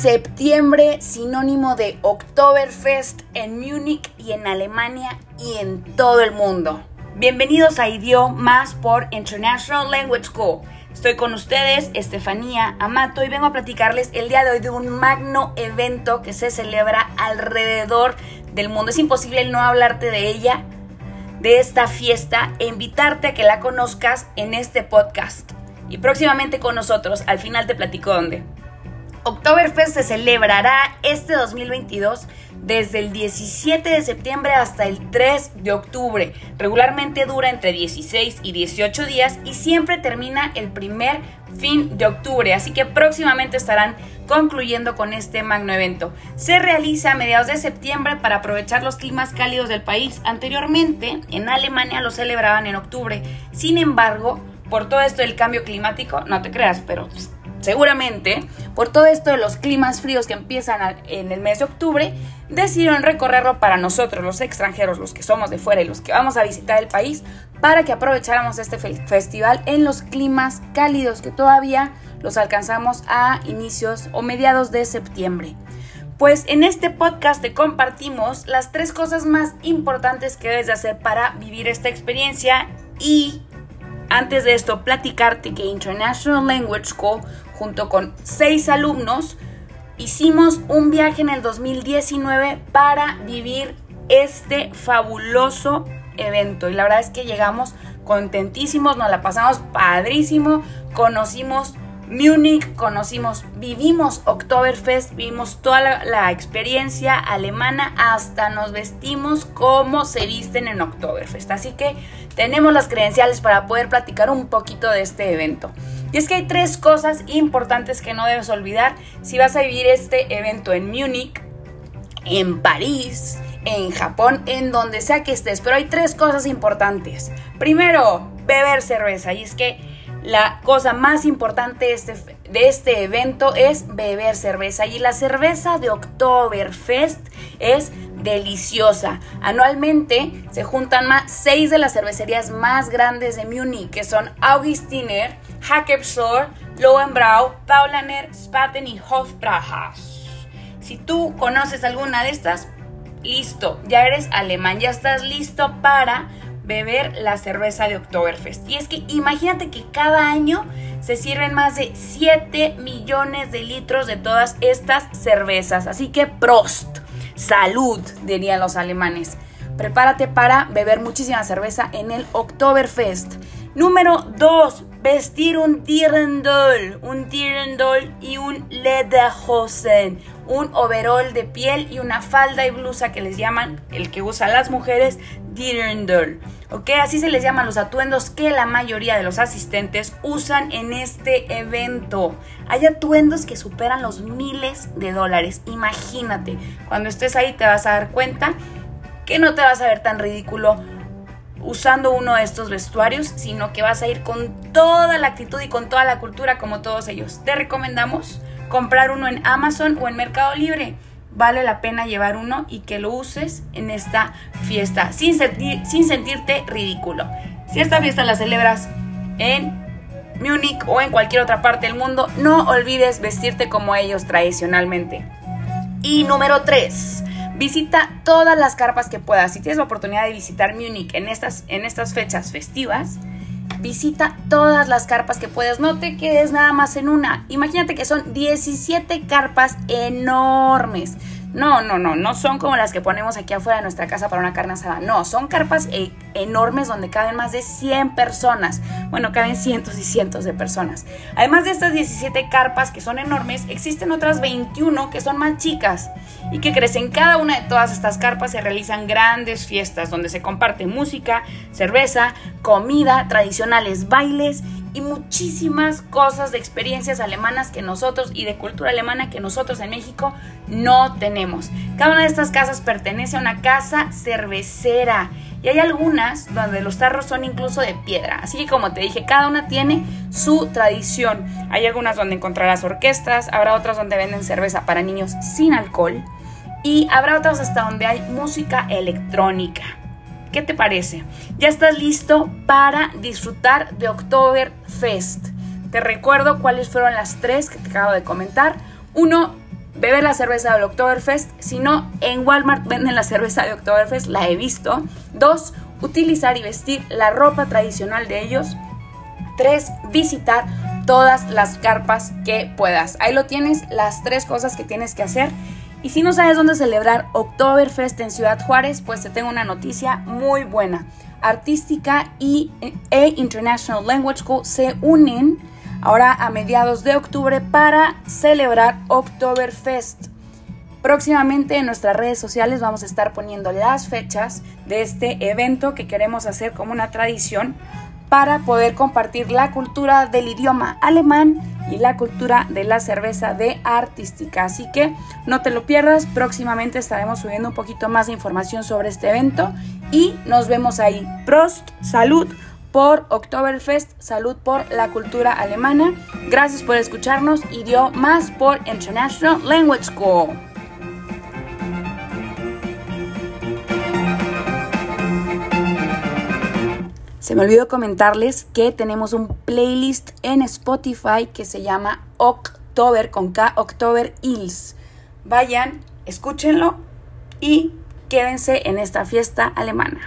Septiembre, sinónimo de Oktoberfest en Múnich y en Alemania y en todo el mundo. Bienvenidos a Idiomas por International Language School. Estoy con ustedes, Estefanía Amato, y vengo a platicarles el día de hoy de un magno evento que se celebra alrededor del mundo. Es imposible no hablarte de ella, de esta fiesta, e invitarte a que la conozcas en este podcast. Y próximamente con nosotros, al final te platico dónde. Oktoberfest se celebrará este 2022 desde el 17 de septiembre hasta el 3 de octubre. Regularmente dura entre 16 y 18 días y siempre termina el primer fin de octubre, así que próximamente estarán concluyendo con este magno evento. Se realiza a mediados de septiembre para aprovechar los climas cálidos del país. Anteriormente en Alemania lo celebraban en octubre. Sin embargo, por todo esto del cambio climático, no te creas, pero seguramente por todo esto de los climas fríos que empiezan en el mes de octubre, decidieron recorrerlo para nosotros, los extranjeros, los que somos de fuera y los que vamos a visitar el país, para que aprovecháramos este festival en los climas cálidos que todavía los alcanzamos a inicios o mediados de septiembre. Pues en este podcast te compartimos las tres cosas más importantes que debes de hacer para vivir esta experiencia y antes de esto platicarte que International Language School junto con seis alumnos, hicimos un viaje en el 2019 para vivir este fabuloso evento. Y la verdad es que llegamos contentísimos, nos la pasamos padrísimo, conocimos Múnich, conocimos, vivimos Oktoberfest, vivimos toda la, experiencia alemana, hasta nos vestimos como se visten en Oktoberfest. Así que tenemos las credenciales para poder platicar un poquito de este evento. Y es que hay tres cosas importantes que no debes olvidar si vas a vivir este evento en Múnich, en París, en Japón, en donde sea que estés. Pero hay tres cosas importantes. Primero, beber cerveza. Y es que la cosa más importante de este, de este evento es beber cerveza. Y la cerveza de Oktoberfest es deliciosa. Anualmente se juntan más seis de las cervecerías más grandes de Múnich, que son Augustiner, Hackebschor, Lowenbrau, Paulaner, Spaten y Hofbrauhaus. Si tú conoces alguna de estas, listo, ya eres alemán, ya estás listo para beber la cerveza de Oktoberfest. Y es que imagínate que cada año se sirven más de 7 millones de litros de todas estas cervezas. Así que Prost, salud, dirían los alemanes. Prepárate para beber muchísima cerveza en el Oktoberfest. Número 2. Vestir un Dirndl, un Dirndl y un Lederhosen, un overol de piel y una falda y blusa que les llaman, el que usan las mujeres, Dirndl. ¿Ok? Así se les llaman los atuendos que la mayoría de los asistentes usan en este evento. Hay atuendos que superan los miles de dólares. Imagínate, cuando estés ahí te vas a dar cuenta que no te vas a ver tan ridículo usando uno de estos vestuarios, sino que vas a ir con toda la actitud y con toda la cultura como todos ellos. Te recomendamos comprar uno en Amazon o en Mercado Libre. Vale la pena llevar uno y que lo uses en esta fiesta sin, sin sentirte ridículo. Si esta fiesta la celebras en Múnich o en cualquier otra parte del mundo, no olvides vestirte como ellos tradicionalmente. Y número 3 Visita todas las carpas que puedas. Si tienes la oportunidad de visitar Múnich en estas, en estas fechas festivas, visita todas las carpas que puedas. No te quedes nada más en una. Imagínate que son 17 carpas enormes. No, no, no, no son como las que ponemos aquí afuera de nuestra casa para una carne asada. No, son carpas e enormes donde caben más de 100 personas. Bueno, caben cientos y cientos de personas. Además de estas 17 carpas que son enormes, existen otras 21 que son más chicas y que crecen. Cada una de todas estas carpas se realizan grandes fiestas donde se comparte música, cerveza, comida, tradicionales bailes y muchísimas cosas de experiencias alemanas que nosotros y de cultura alemana que nosotros en México no tenemos. Cada una de estas casas pertenece a una casa cervecera y hay algunas donde los tarros son incluso de piedra. Así que como te dije, cada una tiene su tradición. Hay algunas donde encontrarás orquestas, habrá otras donde venden cerveza para niños sin alcohol y habrá otras hasta donde hay música electrónica. ¿Qué te parece? ¿Ya estás listo para disfrutar de Oktoberfest? Te recuerdo cuáles fueron las tres que te acabo de comentar. Uno, beber la cerveza del Oktoberfest. Si no, en Walmart venden la cerveza de Oktoberfest, la he visto. Dos, utilizar y vestir la ropa tradicional de ellos. Tres, visitar todas las carpas que puedas. Ahí lo tienes, las tres cosas que tienes que hacer. Y si no sabes dónde celebrar Oktoberfest en Ciudad Juárez, pues te tengo una noticia muy buena. Artística y, e International Language School se unen ahora a mediados de octubre para celebrar Oktoberfest. Próximamente en nuestras redes sociales vamos a estar poniendo las fechas de este evento que queremos hacer como una tradición para poder compartir la cultura del idioma alemán y la cultura de la cerveza de artística. Así que no te lo pierdas, próximamente estaremos subiendo un poquito más de información sobre este evento y nos vemos ahí. Prost, salud por Oktoberfest, salud por la cultura alemana. Gracias por escucharnos y dio más por International Language School. Se me olvidó comentarles que tenemos un playlist en Spotify que se llama October con K, October Hills. Vayan, escúchenlo y quédense en esta fiesta alemana.